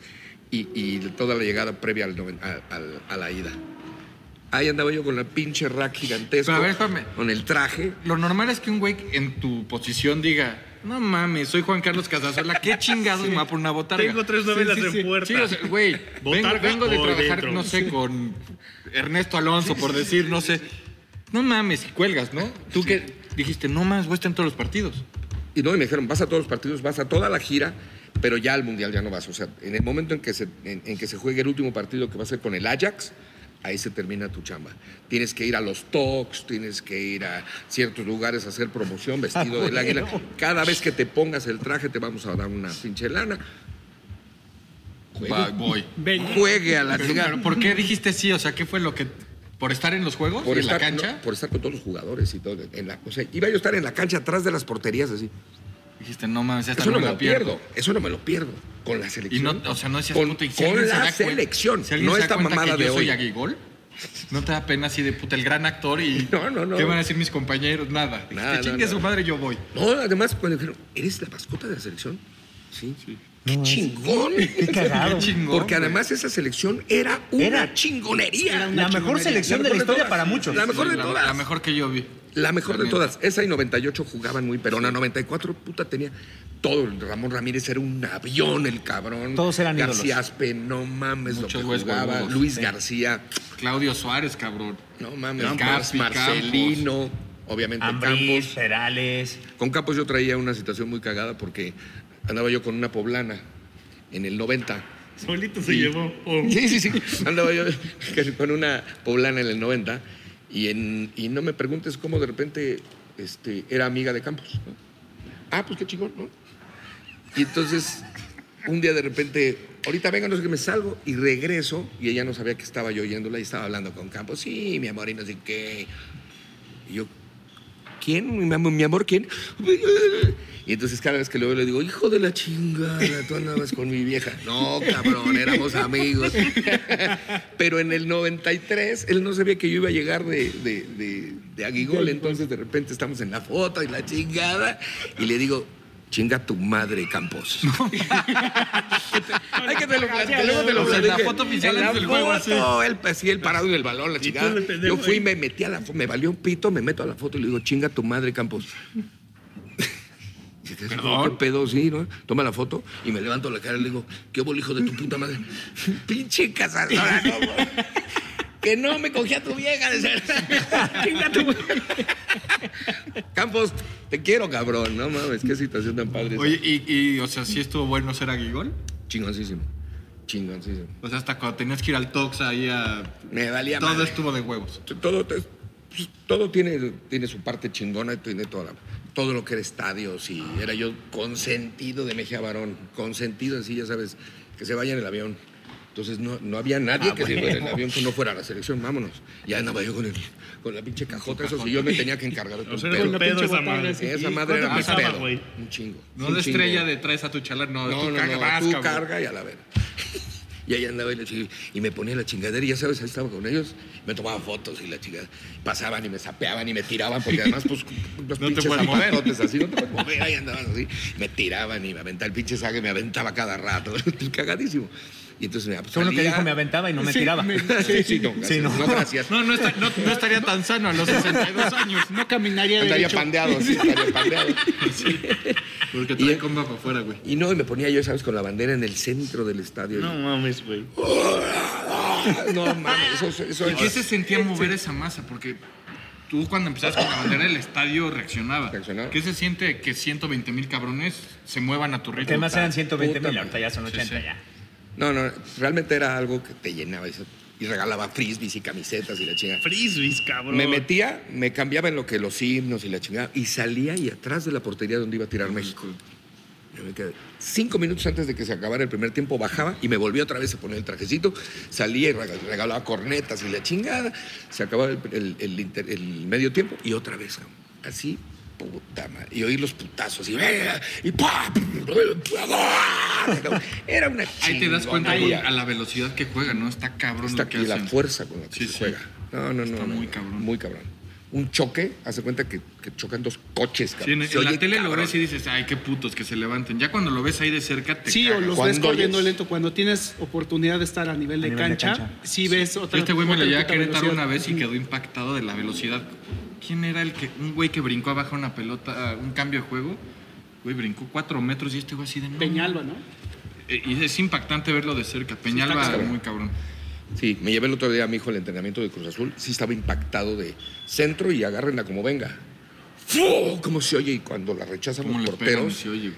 y, y toda la llegada previa al- a la ida. Ahí andaba yo con la pinche rack gigantesco. Pero a ver, espérame. Con el traje. Lo normal es que un güey en tu posición diga, no mames, soy Juan Carlos Casasola, ¿qué chingados me va por una botarga? Tengo tres novelas Sí, sí, en sí. puerta. Sí, o sea, güey, vengo, vengo de trabajar, dentro. no sé, con Ernesto Alonso, por decir, no sé. No mames, cuelgas, ¿no? Tú que dijiste, no más, voy a estar en todos los partidos. Y no, y me dijeron, vas a todos los partidos, vas a toda la gira, pero ya al Mundial ya no vas. O sea, en el momento en que se, en, en que se juegue el último partido que va a ser con el Ajax, ahí se termina tu chamba. Tienes que ir a los talks, tienes que ir a ciertos lugares a hacer promoción vestido del águila. Cada vez que te pongas el traje te vamos a dar una pinche lana. Va, voy. juegue a la Pero, ¿por qué dijiste sí? O sea, ¿qué fue lo que... ¿Por estar en los juegos? Por ¿En estar, la cancha? no, por estar con todos los jugadores y todo. En la, o sea, iba yo a estar en la cancha atrás de las porterías así. Dijiste, no mames, esta Eso no, no me la pierdo. pierdo. Eso no me lo pierdo. Con la Y selección. no, o sea, no decías, con, puta, y si con se la selección. si no se esta mamada que de yo soy hoy. Aguigol, ¿no te da pena así de puta el gran actor y No, no, no. qué van a decir mis compañeros? Nada. Nada, que chingue no, su no. madre, yo voy. No, además, cuando dijeron, ¿eres la mascota de la selección? Sí. ¡Qué chingón! Qué cagado. Qué chingón, Porque además esa selección era una Era- chingonería. La mejor selección de la mejor de historia todas. para muchos. La mejor de la, todas. la mejor que yo vi. La mejor de todas. Esa y 98 jugaban muy perona. 94, puta, tenía todo. Ramón Ramírez era un avión, el cabrón. Todos eran García ídolos. Aspe, no mames Muchos lo que jugaba. Luis Sí. García, Claudio Suárez, cabrón. no mames. El Campos, Marcelino, obviamente Ambriz, Campos. Perales. Con Campos yo traía una situación muy cagada porque andaba yo con una poblana en el 90. Solito se Sí. llevó. Oh. Sí, sí, sí. Andaba yo con una poblana en el 90 y, en, y no me preguntes cómo de repente este, era amiga de Campos. Ah, pues qué chingón, ¿no? Y entonces, un día de repente, ahorita venga, no sé qué, me salgo y regreso y ella no sabía que estaba yo oyéndola y estaba hablando con Campos. Sí, mi amor, y no sé qué. Y yo, ¿quién? Mi amor, ¿quién? Y entonces cada vez que lo veo le digo, hijo de la chingada, tú andabas con mi vieja. No, cabrón, éramos amigos. Pero en el 93, él no sabía que yo iba a llegar de, de, de, de Aguigol, entonces de repente estamos en la foto y la chingada, y le digo, chinga tu madre, Campos. Hay que te lo platico, luego te lo O sea, en la foto oficial En del juego, así. él, así, él parado en el balón, la chingada. Yo fui y ahí. me metí a la foto, me valió un pito, me meto a la foto y le digo, chinga tu madre, Campos. Y ¿Qué pedo? Sí, ¿no? Toma la foto y me levanto la cara y le digo, ¿qué hubo, hijo de tu puta madre? Pinche cazadora, no. Que no me cogí a tu vieja. Chinga tu Campos, te quiero, cabrón. No mames, qué situación tan padre. Oye, y, y, o sea, ¿sí estuvo bueno ser Aguigol? Chingoncísimo. Chingoncísimo. O sea, hasta cuando tenías que ir al Tox ahí a... Me valía Todo madre. estuvo de huevos. todo, pues, todo tiene, tiene su parte chingona y tiene toda la- todo lo que era estadios y era yo consentido de Mejía Barón, consentido así, ya sabes, que se vaya en el avión. Entonces no, no había nadie que se fuera en el avión que no fuera a la selección, vámonos. Ya andaba yo con, el, con la pinche cajota, eso sí, yo me tenía que encargar de todo sea, pedo. era un pedo esa madre. Esa ¿Y madre era pesaba, pedo. Un chingo. No un de chingo. estrella de traes a tu chalar, no, No, tú no, carga, no, vas, tú carga y a la verga. Y ahí andaba y, chi- y me ponía la chingadera y ya sabes, ahí estaba con ellos, me tomaba fotos y la chingada. Pasaban y me sapeaban y me tiraban porque además pues los No te pinches puedes mover. zapatotes así, no te puedes mover, ahí andaban así. Me tiraban y me aventaba el pinche saque, me aventaba cada rato, cagadísimo. Y entonces me pues, Solo que dijo me aventaba y no me tiraba. Sí, sí, no, gracias. no. no, gracias. No, no, está- no- no estaría tan sano a los 62 años. No caminaría derecho. pandeado, sí, estaría pandeado. Porque trae comba para afuera, güey. Y no, y me ponía yo, ¿sabes? Con la bandera en el centro del estadio. No mames, güey. No, mames, eso, eso ¿Y qué se sentía mover esa masa? Porque tú cuando empezabas con la bandera el estadio reaccionaba. Reaccionaba. ¿Qué se siente que 120 mil cabrones se muevan a tu ritmo? Que más eran 120 Puta mil, ahorita ya son Sí, 80 sí. ya. No, no, realmente era algo que te llenaba eso. Y regalaba frisbees y camisetas y la chingada. Frisbees, cabrón. Me metía, me cambiaba en lo que los himnos y la chingada, y salía y atrás de la portería donde iba a tirar México. Yo me quedé. Cinco minutos antes de que se acabara el primer tiempo, bajaba y me volví otra vez a poner el trajecito. Salía y rega- regalaba cornetas y la chingada. Se acababa el, el- el inter- el medio tiempo y otra vez. Así, puta madre. Y oír los putazos y y ¡pa! Era una Ahí te das cuenta a la velocidad que juegan, ¿no? Está cabrón Está lo que la hacen. fuerza con la que Sí, se sí. juega. No, no, no. Está no, muy no. cabrón. Muy cabrón. Un choque, hace cuenta que, que chocan dos coches, cabrón. Sí, en, Se en la tele lo cabrón. ves y dices, ay, qué putos que se levanten. Ya cuando lo ves ahí de cerca te Sí, o los Cuando ves corriendo oyes- lento. Cuando tienes oportunidad de estar a nivel, de, nivel de cancha, cancha. sí ves otra Este güey me lo llevé a Querétaro velocidad. una vez y quedó impactado de la velocidad. ¿Quién era el que, un güey que brincó abajo una pelota, un cambio de juego? Güey, brincó cuatro metros y este güey así de no. Peñalba, ¿no? Eh, Y es impactante verlo de cerca. Peñalba, cabrón. muy cabrón. Sí, me llevé el otro día a mi hijo al entrenamiento de Cruz Azul. Sí estaba impactado de centro y agárrenla como venga. ¡Fu! ¿Cómo se oye? Y cuando la rechazan ¿Cómo los le pegan? porteros, Sí, oye, güey.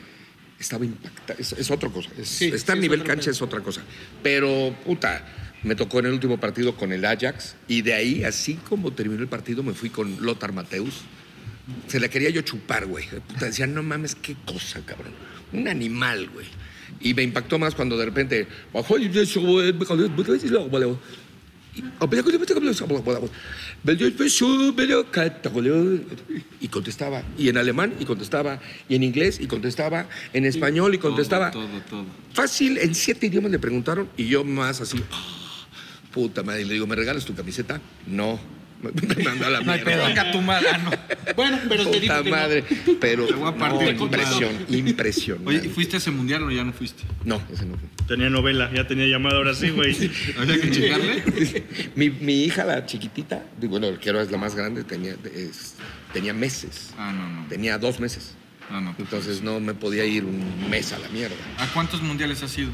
estaba impactado. Es, es otra cosa. Es, Sí, estar sí, es nivel cancha es otra cosa. Pero, puta, me tocó en el último partido con el Ajax y de ahí, así como terminó el partido, me fui con Lothar Mateus. Se la quería yo chupar, güey. Puta, decía, no mames, qué cosa, cabrón. Un animal, güey. Y me impactó más cuando de repente y contestaba y en alemán y contestaba y en inglés y contestaba en español y contestaba. Todo, todo, todo. fácil en siete idiomas le preguntaron y yo más así "Ah, puta madre y le digo me regalas tu camiseta no me mandó a la mierda Venga tu madre. ah, no. Bueno, pero te digo puta que no. madre pero Te voy a partir no, con impresión Oye, ¿y fuiste a ese mundial o ya no fuiste? no ese no fue Tenía novela, ya tenía llamada ahora sí, güey. ¿Había que chingarle? mi, mi hija, la chiquitita, bueno, que ahora es la más grande, tenía, es- tenía meses. Ah, no, no. Tenía dos meses. No, no. Entonces no me podía ir un mes a la mierda. ¿A cuántos mundiales has ido?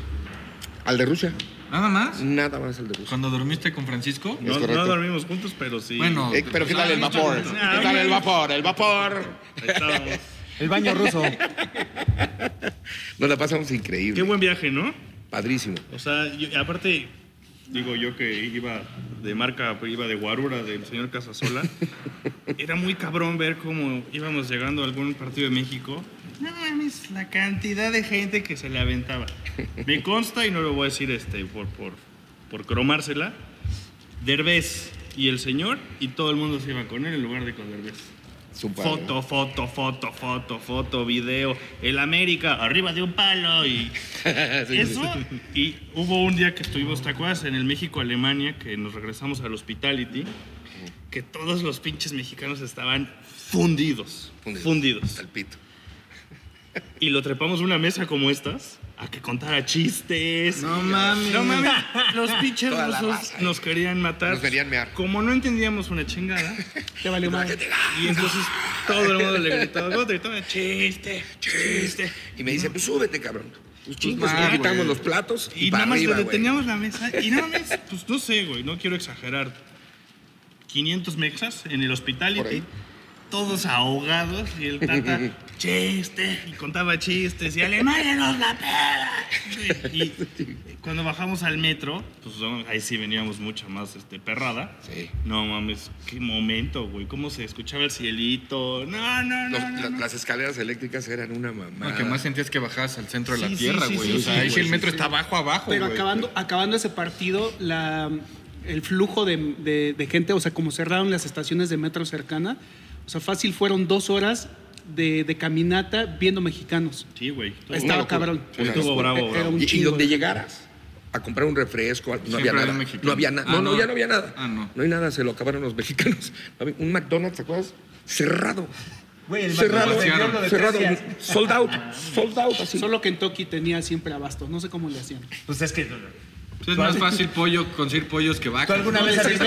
Al de Rusia, ¿Nada más? nada más al de Rusia. ¿Cuando dormiste con Francisco? No, no dormimos juntos, pero sí. Bueno, Eh, pero ¿qué tal el Ah, vapor? ¿Qué tal el vapor? El vapor. Ahí estábamos. El baño ruso. Nos la pasamos increíble. Qué buen viaje, ¿no? Padrísimo. O sea, yo- aparte, digo yo que iba de marca, iba de guarura del señor Casasola, era muy cabrón ver cómo íbamos llegando a algún partido de México. No mames, la cantidad de gente que se le aventaba. Me consta, y no lo voy a decir este, por, por, por cromársela, Derbez y el señor, y todo el mundo se iba con él en lugar de con Derbez. Foto, foto, foto, foto, foto, video. El América, arriba de un palo y eso. Y hubo un día que estuvimos, ¿te acuerdas? En el México-Alemania, que nos regresamos al hospitality, que todos los pinches mexicanos estaban fundidos. Fundido. Fundidos. Hasta el pito. Y lo trepamos a una mesa como estas, a que contara chistes. No mames. No mames, los pinches rusos raza, nos querían matar. Nos querían mear. Como no entendíamos una chingada, Te valió madre. y entonces todo el mundo le gritaba, todo gritaba, chiste, chiste. Y me dice, pues súbete, cabrón. Pues más, ya quitamos los platos y, Y para nada más arriba, le deteníamos la mesa y nada más, pues no sé, güey, no quiero exagerar. 500 mexas en el Por hospitality ahí. todos ahogados y el tata, chiste, y contaba chistes y Alemania nos la pela. Y, y cuando bajamos al metro, pues ahí sí veníamos mucha más este, perrada. Sí. No mames, qué momento, güey, cómo se escuchaba el cielito. No, no, no. Los- no, la- no. Las escaleras eléctricas eran una Lo mamá. que más sentías que bajabas al centro de la Sí, tierra, sí, güey. sí, o sea, sí, ahí sí el metro sí, está abajo, abajo, Pero güey. acabando, acabando ese partido, la, el flujo de, de- de gente, o sea, como cerraron las estaciones de metro cercana, o sea, fácil fueron dos horas de, de caminata viendo mexicanos. Sí, güey. Estaba cabrón. Estuvo bravo, Era bravo. un Y, y chingo donde de- llegaras a comprar un refresco, no Siempre había había nada. No había nada. Ah, no, no, no. ya no había nada. Ah, no. hay nada, se lo acabaron los mexicanos. No Un McDonald's, ¿te acuerdas? Cerrado. Güey, el Cerrado, de cerrado, sold out, sold out, así. Solo Kentucky tenía siempre abasto, no sé cómo le hacían. Pues es que. Pues es más fácil pollo, conseguir pollos que vacas. ¿Tú alguna No, vez de has visto.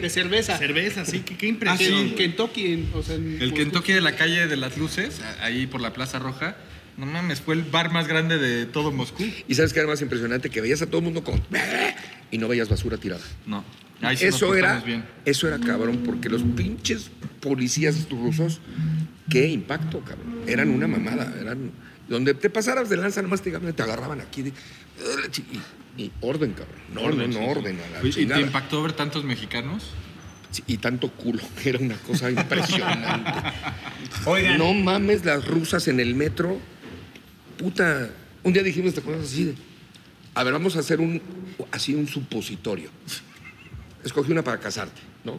De cerveza. Cerveza, sí, qué, qué Ah, impresión. sí, güey. Kentucky, en- o sea, en El Moscú. Kentucky de la calle de las luces, ahí por la Plaza Roja, no mames, fue el bar más grande de todo Moscú. Y sabes qué era más impresionante que veías a todo el mundo con y no veías basura tirada. No. Ahí sí eso era, bien. eso era cabrón, porque los pinches policías rusos, qué impacto, cabrón. Eran una mamada, eran donde te pasaras de lanza nomás te, te agarraban aquí de- y, y orden, cabrón. No, Orden, no, no, sí, sí. orden a la ¿Y te impactó ver tantos mexicanos? Sí, y tanto culo, era una cosa impresionante. Oigan, No mames, las rusas en el metro. Puta. Un día dijimos, ¿te acuerdas así de? A ver, vamos a hacer un, así un supositorio. Escogí una para casarte, ¿no?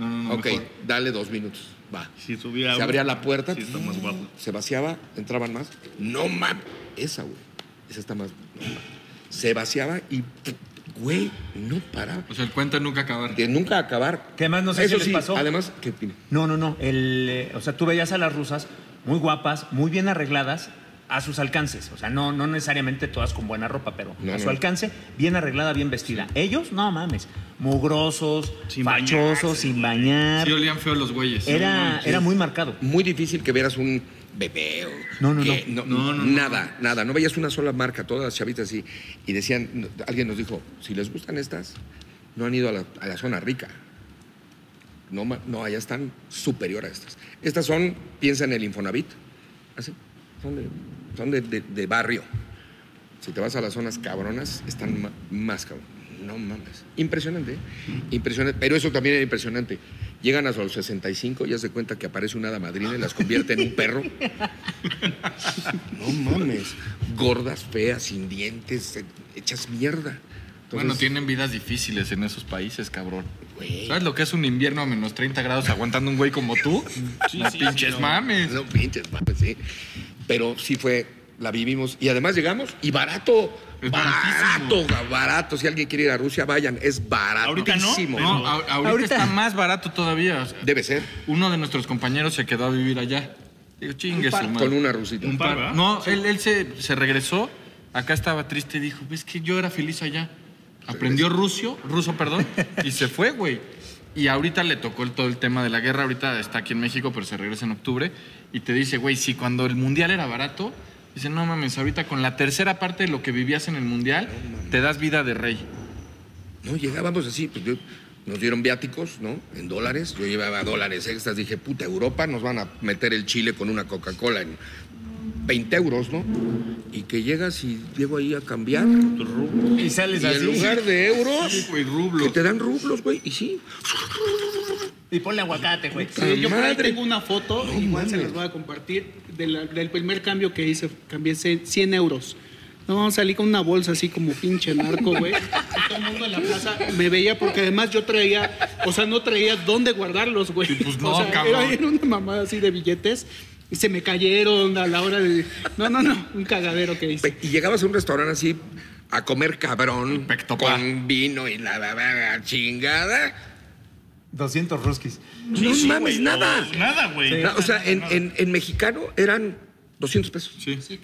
No, no, no. ok, mejor. dale dos minutos. Va. Si tuviera Se abría la puerta, Sí, está más guapo. se vaciaba, entraban más. No mames. Esa, güey. Esa está más. no mames. Se vaciaba y, güey, no paraba. O sea, el cuento nunca acabar. De nunca acabar. Que además no sé Eso si les sí, pasó. además, ¿qué opina? No, no, no. El, eh, o sea, tú veías a las rusas muy guapas, muy bien arregladas a sus alcances. O sea, no, no necesariamente todas con buena ropa, pero No, a su no. alcance, bien arreglada, bien vestida. Ellos, no mames, mugrosos, Sin fachosos, bañarse, sin bañar. Sí olían feo los güeyes. Era, era muy marcado. Muy difícil que vieras un bebé o No, no, que- no. No, no, no. nada, nada. No veías una sola marca, todas las chavitas así. Y decían, alguien nos dijo, si les gustan estas, no han ido a la, a la zona rica. No, no, allá están superior a estas. Estas son, piensa en el Infonavit, así, son de, son de, de- de barrio. Si te vas a las zonas cabronas, están ma- más cabrón. No mames. Impresionante, ¿eh? Impresionante. Pero eso también era impresionante. Llegan a los 65 y ya se cuenta que aparece una hada madrina y las convierte en un perro. No mames. Gordas, feas, sin dientes, eh, hechas mierda. Bueno, tienen vidas difíciles en esos países, cabrón. Güey. ¿Sabes lo que es un invierno a menos 30 grados aguantando un güey como tú? no sí, pinches sí, no. mames. No pinches, mames, sí. Pero sí fue, la vivimos. Y además llegamos y barato. Es barato, barato. Si alguien quiere ir a Rusia, vayan. Es Ahorita no. No, a- ahorita, Ahorita- está más barato todavía. O sea, Debe ser. uno de nuestros compañeros se quedó a vivir allá. Digo, chingue su madre. Con una rusita. Un par. ¿verdad? No, él, él se, se regresó. Acá estaba triste y dijo, es que yo era feliz allá. Aprendió ruso, ruso, perdón, y se fue, güey. Y ahorita le tocó el- todo el tema de la guerra. Ahorita está aquí en México, pero se regresa en octubre. Y te dice, güey, si cuando el mundial era barato, dice, no mames, ahorita con la tercera parte de lo que vivías en el mundial, te das vida de rey. No, llegábamos así, pues yo- nos dieron viáticos, ¿no? En dólares. Yo llevaba dólares extras. Dije, puta, Europa nos van a meter el chile con una Coca-Cola en 20 euros, ¿no? Y que llegas y llego ahí a cambiar. Y sales Y en lugar de euros, Sí, güey, rublos. que te dan rublos, güey. Y sí, Y ponle aguacate, güey. Sí, yo por ahí tengo una foto, No igual se las voy a compartir, de la- del primer cambio que hice, cambié ce- 100 euros. No, salí con una bolsa así como pinche narco, güey. Y Todo el mundo en la plaza me veía porque además yo traía, o sea, no traía dónde guardarlos, güey. pues no, o sea, cabrón. Era, era una mamada así de billetes. Y se me cayeron a la hora de. No, no, no, un cagadero que hice. Y llegabas a un restaurante así a comer cabrón, Pectopá. con vino y la, la, la- la chingada. 200 ruskis. No Sí, mames, güey, no, nada. Nada, güey. Na- o sea, en, en- en mexicano eran 200 pesos.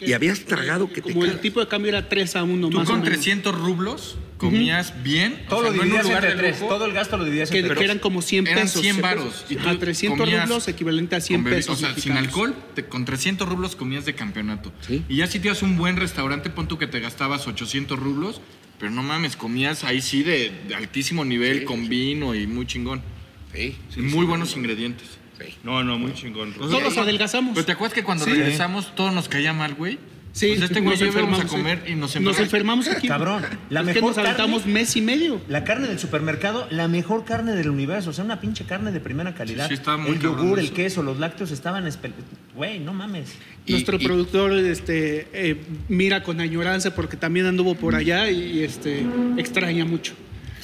Y habías tragado que te Como el cagas. tipo de cambio era 3 a 1 Tú más o con menos. 300 rublos comías bien. o Todo sea, lo no en un dividías lugar entre de tres. lujo, Todo el gasto lo dividías Que, entre que tres. eran como 100 eran pesos. 100 pesos. varos. Y tú 300 comías rublos equivalente a 100 con bebi- pesos. O sea, sin mexicanos. alcohol, te- con 300 rublos comías de campeonato. Sí. Y ya si te ibas a un buen restaurante, pon tú que te gastabas 800 rublos, pero no mames, comías ahí sí de, de altísimo nivel, Sí, con sí. vino y muy chingón. Sí, sí, Y muy buenos ingredientes. No, no, muy chingón. Todos adelgazamos. Pero te acuerdas que cuando Sí. regresamos todo nos caía mal, güey. Sí, Pues este güey nos a enfermamos, comer sí. y nos Nos enfermamos. enfermamos aquí. Cabrón, la Es que mejor nos aventamos carne- mes y medio. La carne del supermercado, la mejor carne del universo. O sea, una pinche carne de primera calidad. Sí, sí, estaba muy el cabrón yogur, el eso. queso, los lácteos estaban... espe- Güey, no mames. Y- Nuestro y- productor este, eh, mira con añoranza porque también anduvo por allá y este, extraña mucho.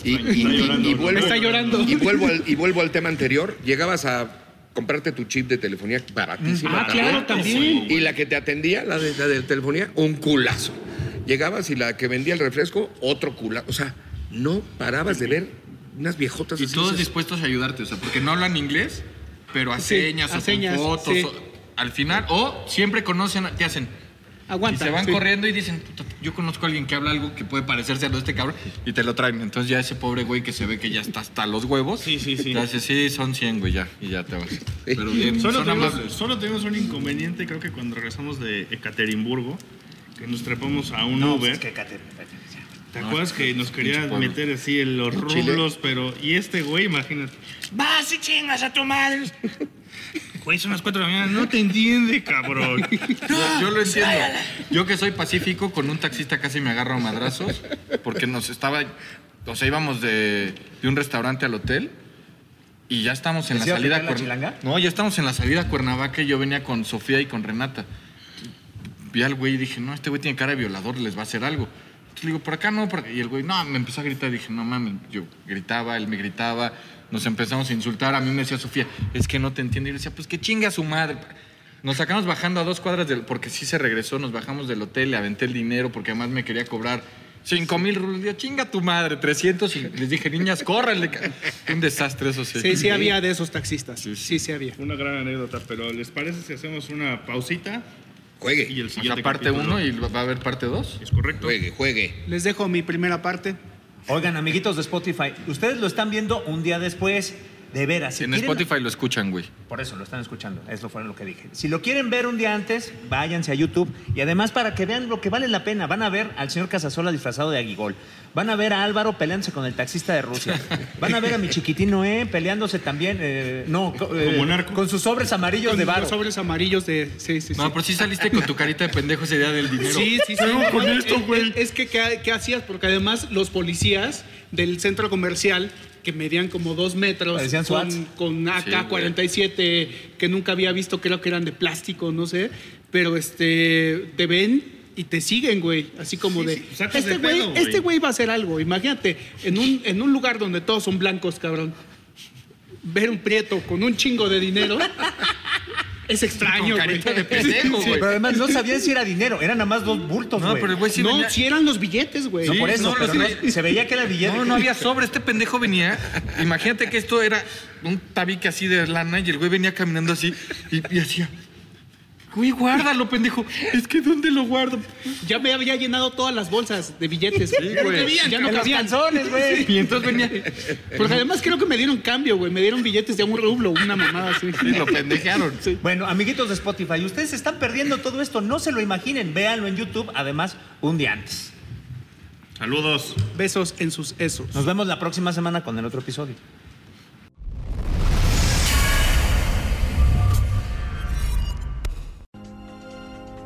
Y, y- y- y vuelvo, Está llorando. Y vuelvo, al, y vuelvo al tema anterior. Llegabas a comprarte tu chip de telefonía baratísima. Ah, claro, también. Y la que te atendía, la de, la de telefonía, un culazo. Llegabas y la que vendía el refresco, otro culazo. O sea, no parabas de ver unas viejotas Y así, todos dispuestos a ayudarte, o sea, porque no hablan inglés, pero a Sí, señas a o con fotos. sí. o- al final, o siempre conocen, te hacen. Aguanta. y se van sí. corriendo y dicen, "Puta, yo conozco a alguien que habla algo que puede parecerse a lo de este cabrón, y te lo traen. Entonces ya ese pobre güey que se ve que ya está hasta los huevos, Sí, sí, sí. te hace, sí, son 100, güey, ya, y ya te vas. Pero bien, Solo son tenemos, amables. solo tenemos un inconveniente, creo que cuando regresamos de Ekaterimburgo, que nos trepamos a un Uber. ¿Te acuerdas que nos quería meter así en los rublos? Pero, y este güey, imagínate. Vas y chingas a tu madre. Güey, son las 4 de la mañana, no te entiende, cabrón. Yo, yo lo entiendo. Yo que soy pacífico, con un taxista casi me agarro a madrazos, porque nos estaba, o sea, íbamos de, de un restaurante al hotel y ya estamos en la ¿Les iba a salida a pegar la Cuern- chilanga? No, ya estamos en la salida a Cuernavaca y yo venía con Sofía y con Renata. Vi al güey y dije, no, este güey tiene cara de violador, les va a hacer algo. Entonces le digo, por acá no, por acá. Y el güey, no, me empezó a gritar. Dije, no mames, yo gritaba, él me gritaba, nos empezamos a insultar. A mí me decía Sofía, es que no te entiendo. Y yo decía, pues que chinga su madre. Nos sacamos bajando a dos cuadras del. Porque sí se regresó, nos bajamos del hotel, le aventé el dinero porque además me quería cobrar. Cinco mil rublos, Digo, chinga tu madre, 300 y les dije, niñas, córranle. ca-". Un desastre eso sí. Sí, sí había de esos taxistas. Sí, sí, había. Una gran anécdota, pero ¿les parece si hacemos una pausita? Juegue, Y el O siguiente sea, parte capítulo? uno y va a haber parte dos. ¿Es correcto? juegue, juegue. Les dejo mi primera parte. Oigan, amiguitos de Spotify, ustedes lo están viendo un día después. De veras, si en quieren- Spotify lo escuchan, güey. Por eso lo están escuchando, eso fue lo que dije. Si lo quieren ver un día antes, váyanse a YouTube. Y además, para que vean lo que vale la pena, van a ver al señor Casasola disfrazado de aguigol. Van a ver a Álvaro peleándose con el taxista de Rusia. Van a ver a mi chiquitín Noé peleándose también, eh, no, eh, Como narco. con sus sobres amarillos Con de los varo. sobres amarillos de. Sí, sí, sí. No, pero sí saliste con tu carita de pendejo ese día del dinero. Sí, sí, sí. con esto, es- güey. Es, que, ¿qué, qué hacías? Porque además los policías del centro comercial, que medían como dos metros, Parecían con, con Sí, AK-47, que nunca había visto, creo que eran de plástico, no sé, pero este, te ven y te siguen, güey. Así como Sí, de. sí, este de güey pedo, güey. este güey va a hacer algo. Imagínate, en un, en un lugar donde todos son blancos, cabrón. Ver un prieto con un chingo de dinero es extraño, güey. carita de pendejo, Sí. güey. Pero además no sabían si era dinero, eran nada más dos bultos, No, güey. pero el güey sí no, venía- si eran los billetes, güey. No, por eso, no, pero no- se veía que era billete. No, no había sobre. Este pendejo venía. Imagínate que esto era un tabique así de lana y el güey venía caminando así y, y hacía. Güey, guárdalo, pendejo. Es que ¿dónde lo guardo? Ya me había llenado todas las bolsas de billetes. Sí, ya no güey. cabían, ya no en los cabían. calzones, güey. Y entonces venía. Porque además creo que me dieron cambio, güey. Me dieron billetes de un rublo, una mamada así. Y lo pendejearon. Bueno, amiguitos de Spotify, ustedes se están perdiendo todo esto, no se lo imaginen, véanlo en YouTube, además, un día antes. Saludos. Besos en sus esos. Nos vemos la próxima semana con el otro episodio.